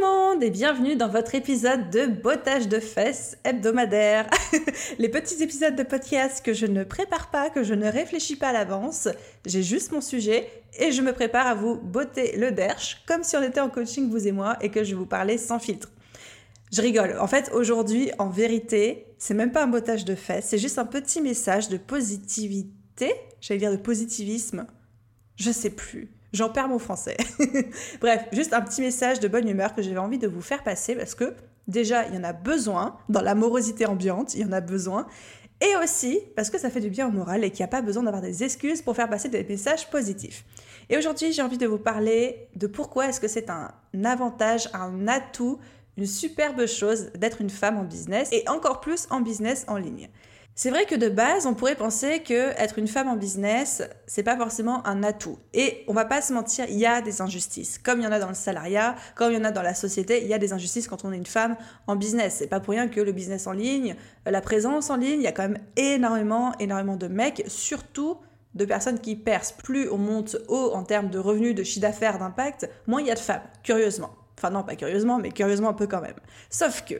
Monde et bienvenue dans votre épisode de bottage de fesses hebdomadaire. Les petits épisodes de podcast que je ne prépare pas, que je ne réfléchis pas à l'avance. J'ai juste mon sujet et je me prépare à vous botter le derche comme si on était en coaching vous et moi et que je vous parlais sans filtre. Je rigole. En fait, aujourd'hui, en vérité, c'est même pas un bottage de fesses, c'est juste un petit message de positivité, j'allais dire de positivisme. Je sais plus J'en perds mon français. Bref, juste un petit message de bonne humeur que j'avais envie de vous faire passer parce que déjà, il y en a besoin dans la morosité ambiante, il y en a besoin. Et aussi parce que ça fait du bien au moral et qu'il n'y a pas besoin d'avoir des excuses pour faire passer des messages positifs. Et aujourd'hui, j'ai envie de vous parler de pourquoi est-ce que c'est un avantage, un atout, une superbe chose d'être une femme en business et encore plus en business en ligne. C'est vrai que de base, on pourrait penser que être une femme en business, c'est pas forcément un atout. Et on va pas se mentir, il y a des injustices. Comme il y en a dans le salariat, comme il y en a dans la société, il y a des injustices quand on est une femme en business. C'est pas pour rien que le business en ligne, euh, la présence en ligne, il y a quand même énormément, énormément de mecs, surtout de personnes qui percent. Plus on monte haut en termes de revenus, de chiffre d'affaires, d'impact, moins il y a de femmes, curieusement. Enfin non, pas curieusement, mais curieusement un peu quand même. Sauf que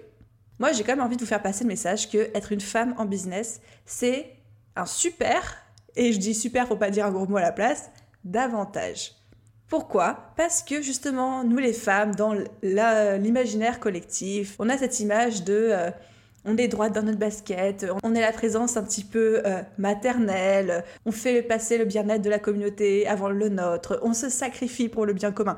moi, j'ai quand même envie de vous faire passer le message que être une femme en business, c'est un super, et je dis super pour pas dire un gros mot à la place, davantage. Pourquoi? Parce que justement, nous les femmes, dans l'imaginaire collectif, on a cette image de euh, on est droite dans notre basket, on est la présence un petit peu euh, maternelle, on fait passer le bien-être de la communauté avant le nôtre, on se sacrifie pour le bien commun.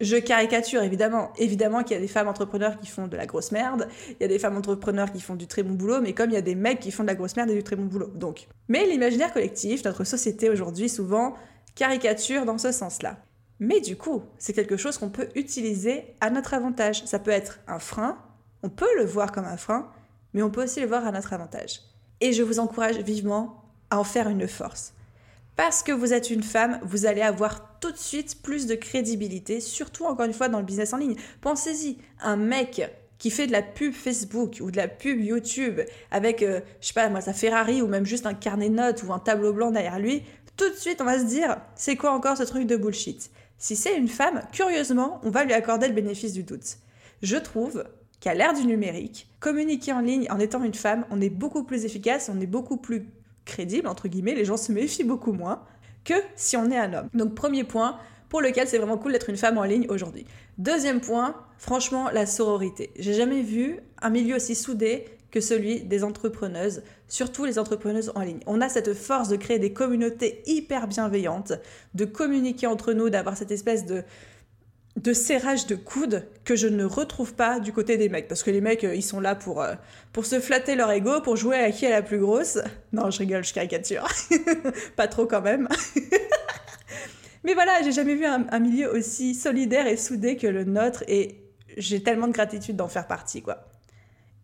Je caricature évidemment, évidemment qu'il y a des femmes entrepreneurs qui font de la grosse merde, il y a des femmes entrepreneurs qui font du très bon boulot, mais comme il y a des mecs qui font de la grosse merde et du très bon boulot. Donc, mais l'imaginaire collectif, notre société aujourd'hui souvent caricature dans ce sens-là. Mais du coup, c'est quelque chose qu'on peut utiliser à notre avantage. Ça peut être un frein, on peut le voir comme un frein, mais on peut aussi le voir à notre avantage. Et je vous encourage vivement à en faire une force. Parce que vous êtes une femme, vous allez avoir tout de suite plus de crédibilité, surtout encore une fois dans le business en ligne. Pensez-y, un mec qui fait de la pub Facebook ou de la pub YouTube avec, euh, je sais pas moi, sa Ferrari ou même juste un carnet de notes ou un tableau blanc derrière lui, tout de suite on va se dire, c'est quoi encore ce truc de bullshit? Si c'est une femme, curieusement, on va lui accorder le bénéfice du doute. Je trouve qu'à l'ère du numérique, communiquer en ligne en étant une femme, on est beaucoup plus efficace, on est beaucoup plus crédible, entre guillemets, les gens se méfient beaucoup moins que si on est un homme. Donc premier point pour lequel c'est vraiment cool d'être une femme en ligne aujourd'hui. Deuxième point, franchement, la sororité. J'ai jamais vu un milieu aussi soudé que celui des entrepreneuses, surtout les entrepreneuses en ligne. On a cette force de créer des communautés hyper bienveillantes, de communiquer entre nous, d'avoir cette espèce de de serrage de coude que je ne retrouve pas du côté des mecs. Parce que les mecs, euh, ils sont là pour, euh, pour se flatter leur ego, pour jouer à qui est la plus grosse. Non, je rigole, je caricature. pas trop quand même. Mais voilà, j'ai jamais vu un, un, milieu aussi solidaire et soudé que le nôtre et j'ai tellement de gratitude d'en faire partie, quoi.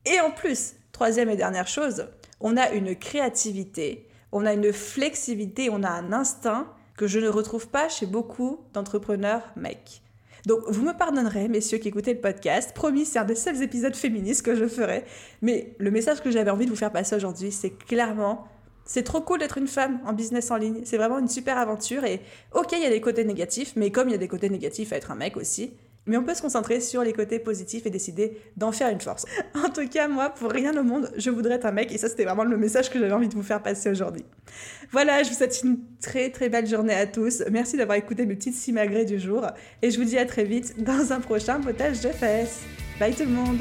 Et en plus, troisième et dernière chose, on a une créativité, on a une flexibilité, on a un instinct que je ne retrouve pas chez beaucoup d'entrepreneurs mecs. Donc vous me pardonnerez, messieurs qui écoutez le podcast, promis, c'est un des seuls épisodes féministes que je ferai, mais le message que j'avais envie de vous faire passer aujourd'hui, c'est clairement, c'est trop cool d'être une femme en business en ligne, c'est vraiment une super aventure, et ok, il y a des côtés négatifs, mais comme il y a des côtés négatifs à être un mec aussi, mais on peut se concentrer sur les côtés positifs et décider d'en faire une force. En tout cas, moi, pour rien au monde, je voudrais être un mec et ça, c'était vraiment le message que j'avais envie de vous faire passer aujourd'hui. Voilà, je vous souhaite une très très belle journée à tous. Merci d'avoir écouté mes petites simagrées du jour et je vous dis à très vite dans un prochain potage de fesses. Bye tout le monde